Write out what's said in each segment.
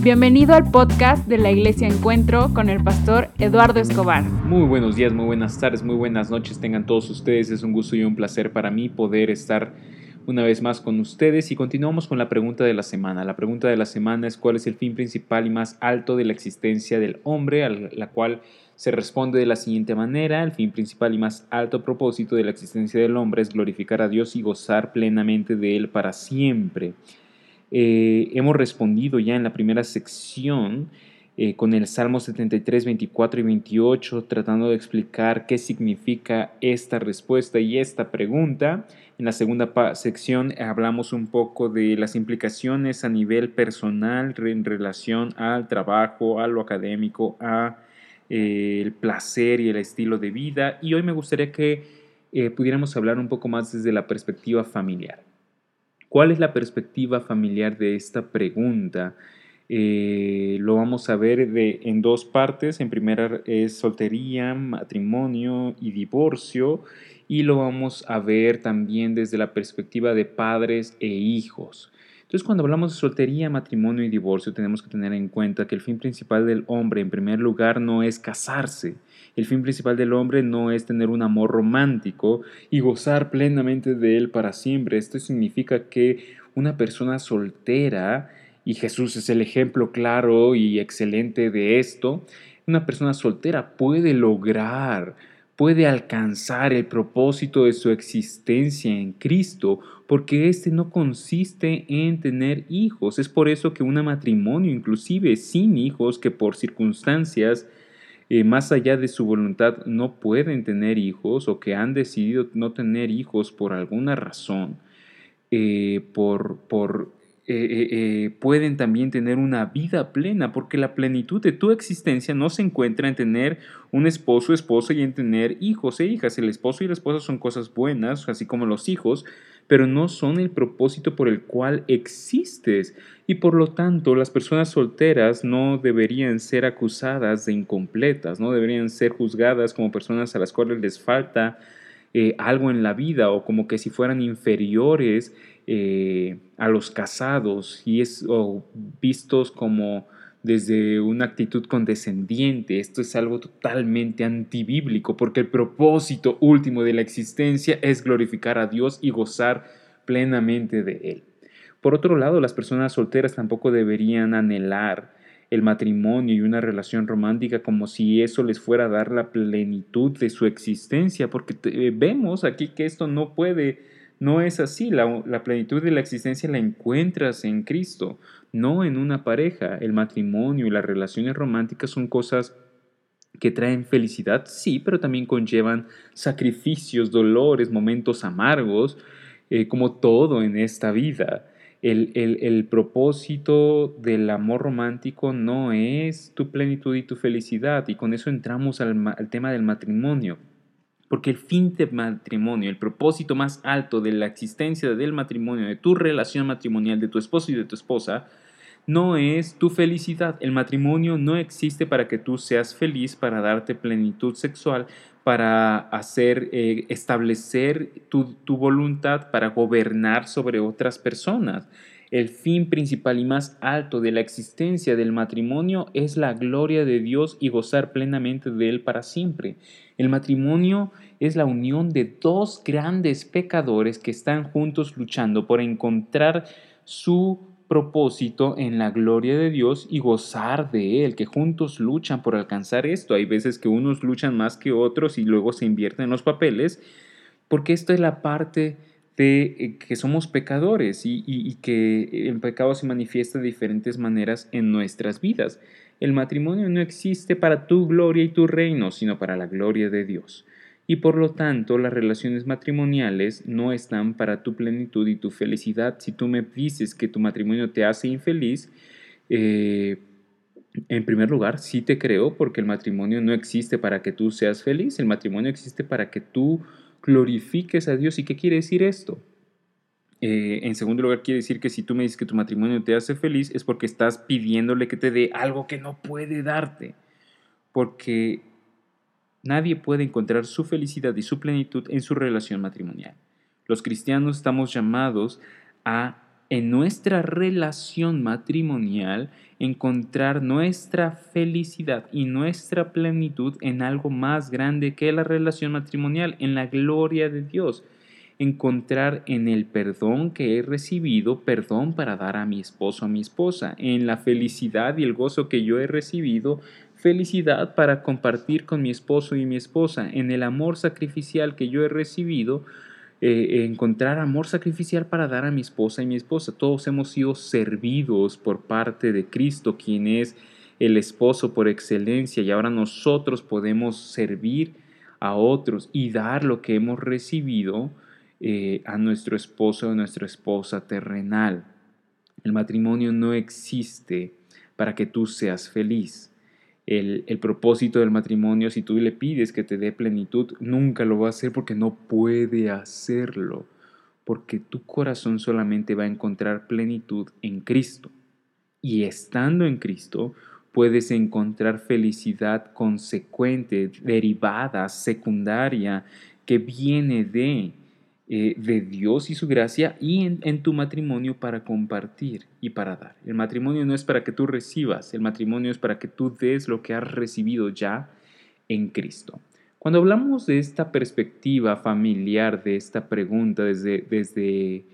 Bienvenido al podcast de la Iglesia Encuentro con el pastor Eduardo Escobar. Muy buenos días, muy buenas tardes, muy buenas noches tengan todos ustedes. Es un gusto y un placer para mí poder estar una vez más con ustedes y continuamos con la pregunta de la semana. La pregunta de la semana es cuál es el fin principal y más alto de la existencia del hombre, a la cual se responde de la siguiente manera, el fin principal y más alto propósito de la existencia del hombre es glorificar a Dios y gozar plenamente de Él para siempre. Eh, hemos respondido ya en la primera sección eh, con el Salmo 73, 24 y 28, tratando de explicar qué significa esta respuesta y esta pregunta. En la segunda sección hablamos un poco de las implicaciones a nivel personal en relación al trabajo, a lo académico, a eh, el placer y el estilo de vida. Y hoy me gustaría que pudiéramos hablar un poco más desde la perspectiva familiar. ¿Cuál es la perspectiva familiar de esta pregunta? Eh, lo vamos a ver de, en dos partes. En primera es soltería, matrimonio y divorcio. Y lo vamos a ver también desde la perspectiva de padres e hijos. Entonces, cuando hablamos de soltería, matrimonio y divorcio, tenemos que tener en cuenta que el fin principal del hombre, en primer lugar, no es casarse. El fin principal del hombre no es tener un amor romántico y gozar plenamente de él para siempre. Esto significa que una persona soltera, y Jesús es el ejemplo claro y excelente de esto, una persona soltera puede lograr puede alcanzar el propósito de su existencia en Cristo, porque este no consiste en tener hijos. Es por eso que un matrimonio, inclusive sin hijos, que por circunstancias eh, más allá de su voluntad no pueden tener hijos o que han decidido no tener hijos por alguna razón, eh, por, por eh, eh, eh, pueden también tener una vida plena, porque la plenitud de tu existencia no se encuentra en tener un esposo, esposa y en tener hijos e hijas. El esposo y la esposa son cosas buenas, así como los hijos, pero no son el propósito por el cual existes. Y por lo tanto, las personas solteras no deberían ser acusadas de incompletas, no deberían ser juzgadas como personas a las cuales les falta algo en la vida o como que si fueran inferiores eh, a los casados y es vistos como desde una actitud condescendiente. Esto es algo totalmente antibíblico porque el propósito último de la existencia es glorificar a Dios y gozar plenamente de Él. Por otro lado, las personas solteras tampoco deberían anhelar el matrimonio y una relación romántica como si eso les fuera a dar la plenitud de su existencia, porque vemos aquí que esto no puede no es así, la, plenitud de la existencia la encuentras en Cristo, no en una pareja. El matrimonio y las relaciones románticas son cosas que traen felicidad, sí, pero también conllevan sacrificios, dolores, momentos amargos, eh, como todo en esta vida. El, propósito del amor romántico no es tu plenitud y tu felicidad, y con eso entramos al tema del matrimonio. Porque el fin del matrimonio, el propósito más alto de la existencia del matrimonio, de tu relación matrimonial, de tu esposo y de tu esposa, no es tu felicidad. El matrimonio no existe para que tú seas feliz, para darte plenitud sexual, para hacer, eh, establecer tu, tu voluntad, para gobernar sobre otras personas. El fin principal y más alto de la existencia del matrimonio es la gloria de Dios y gozar plenamente de Él para siempre. El matrimonio es la unión de dos grandes pecadores que están juntos luchando por encontrar su propósito en la gloria de Dios y gozar de Él, que juntos luchan por alcanzar esto. Hay veces que unos luchan más que otros y luego se invierten los papeles, porque esto es la parte eh, que somos pecadores y, que el pecado se manifiesta de diferentes maneras en nuestras vidas. El matrimonio no existe para tu gloria y tu reino, sino para la gloria de Dios. Y por lo tanto, las relaciones matrimoniales no están para tu plenitud y tu felicidad. Si tú me dices que tu matrimonio te hace infeliz, eh, en primer lugar, sí te creo porque el matrimonio no existe para que tú seas feliz, el matrimonio existe para que tú glorifiques a Dios. ¿Y qué quiere decir esto? Eh, en segundo lugar, quiere decir que si tú me dices que tu matrimonio te hace feliz es porque estás pidiéndole que te dé algo que no puede darte. Porque nadie puede encontrar su felicidad y su plenitud en su relación matrimonial. Los cristianos estamos llamados a en nuestra relación matrimonial encontrar nuestra felicidad y nuestra plenitud en algo más grande que la relación matrimonial, en la gloria de Dios. Encontrar en el perdón que he recibido, perdón para dar a mi esposo, a mi esposa, en la felicidad y el gozo que yo he recibido, felicidad para compartir con mi esposo y mi esposa, en el amor sacrificial que yo he recibido, eh, encontrar amor sacrificial para dar a mi esposa y mi esposa. Todos hemos sido servidos por parte de Cristo, quien es el esposo por excelencia, y ahora nosotros podemos servir a otros y dar lo que hemos recibido eh, a nuestro esposo o nuestra esposa terrenal. El matrimonio no existe para que tú seas feliz el, propósito del matrimonio, si tú le pides que te dé plenitud, nunca lo va a hacer porque no puede hacerlo, porque tu corazón solamente va a encontrar plenitud en Cristo. Y estando en Cristo, puedes encontrar felicidad consecuente, derivada, secundaria, que viene de eh, de Dios y su gracia y en, tu matrimonio para compartir y para dar. El matrimonio no es para que tú recibas, el matrimonio es para que tú des lo que has recibido ya en Cristo. Cuando hablamos de esta perspectiva familiar, de esta pregunta desde, desde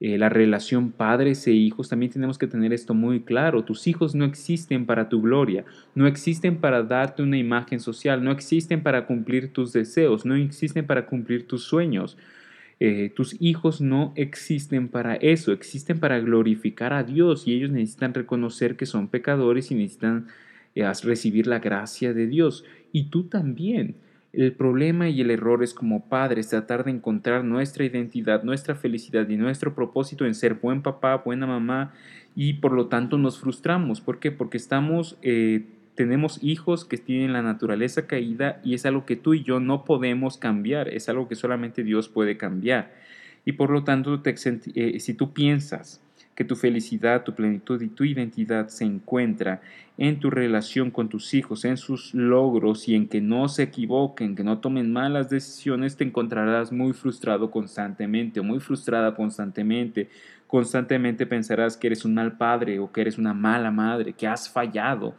eh, la relación padres e hijos, también tenemos que tener esto muy claro. Tus hijos no existen para tu gloria, no existen para darte una imagen social, no existen para cumplir tus deseos, no existen para cumplir tus sueños. Eh, tus hijos no existen para eso, existen para glorificar a Dios y ellos necesitan reconocer que son pecadores y necesitan eh, recibir la gracia de Dios. Y tú también. El problema y el error es como padres tratar de encontrar nuestra identidad, nuestra felicidad y nuestro propósito en ser buen papá, buena mamá y por lo tanto nos frustramos. ¿Por qué? Porque estamos eh, tenemos hijos que tienen la naturaleza caída y es algo que tú y yo no podemos cambiar, es algo que solamente Dios puede cambiar. Y por lo tanto, eh, si tú piensas que tu felicidad, tu plenitud y tu identidad se encuentra en tu relación con tus hijos, en sus logros y en que no se equivoquen, que no tomen malas decisiones, te encontrarás muy frustrado constantemente o muy frustrada constantemente. Constantemente pensarás que eres un mal padre o que eres una mala madre, que has fallado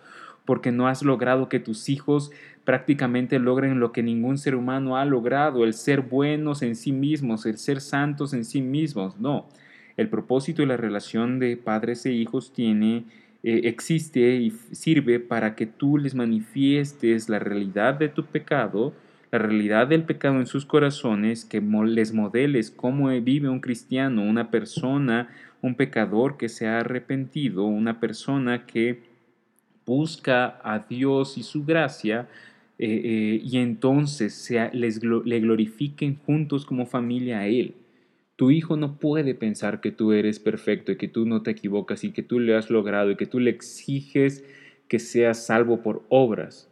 porque no has logrado que tus hijos prácticamente logren lo que ningún ser humano ha logrado, el ser buenos en sí mismos, el ser santos en sí mismos. No, el propósito y la relación de padres e hijos tiene, eh, existe y sirve para que tú les manifiestes la realidad de tu pecado, la realidad del pecado en sus corazones, que les modeles cómo vive un cristiano, una persona, un pecador que se ha arrepentido, una persona que busca a Dios y su gracia, eh, eh, y entonces se, les, le glorifiquen juntos como familia a Él. Tu hijo no puede pensar que tú eres perfecto y que tú no te equivocas y que tú le has logrado y que tú le exiges que seas salvo por obras.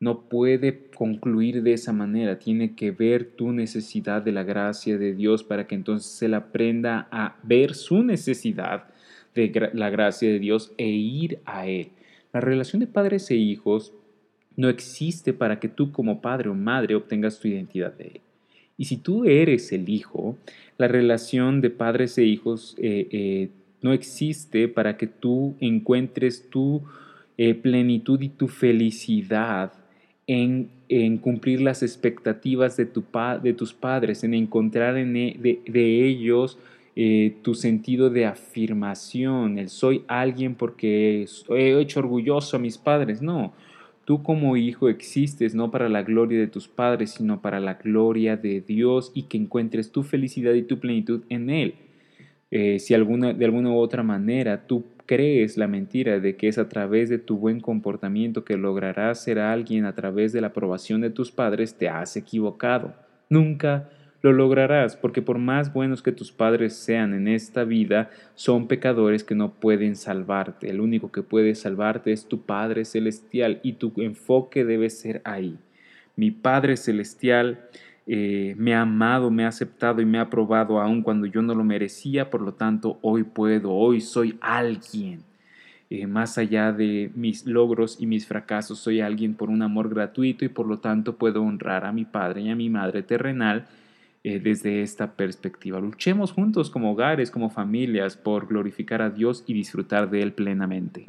No puede concluir de esa manera. Tiene que ver tu necesidad de la gracia de Dios para que entonces él aprenda a ver su necesidad de la gracia de Dios e ir a Él. La relación de padres e hijos no existe para que tú como padre o madre obtengas tu identidad de él. Y si tú eres el hijo, la relación de padres e hijos eh, eh, no existe para que tú encuentres tu eh, plenitud y tu felicidad en, cumplir las expectativas de, tu de, tus padres, en encontrar en, e, de ellos eh, tu sentido de afirmación, el soy alguien porque he hecho orgulloso a mis padres. No, tú como hijo existes no para la gloria de tus padres, sino para la gloria de Dios y que encuentres tu felicidad y tu plenitud en Él. Eh, si alguna, de alguna u otra manera tú crees la mentira de que es a través de tu buen comportamiento que lograrás ser alguien a través de la aprobación de tus padres, te has equivocado. Nunca lo lograrás, porque por más buenos que tus padres sean en esta vida, son pecadores que no pueden salvarte. El único que puede salvarte es tu Padre Celestial y tu enfoque debe ser ahí. Mi Padre Celestial eh, me ha amado, me ha aceptado y me ha aprobado aun cuando yo no lo merecía, por lo tanto hoy puedo, hoy soy alguien. Eh, más allá de mis logros y mis fracasos, soy alguien por un amor gratuito y por lo tanto puedo honrar a mi Padre y a mi Madre terrenal eh, desde esta perspectiva. Luchemos juntos como hogares, como familias, por glorificar a Dios y disfrutar de Él plenamente.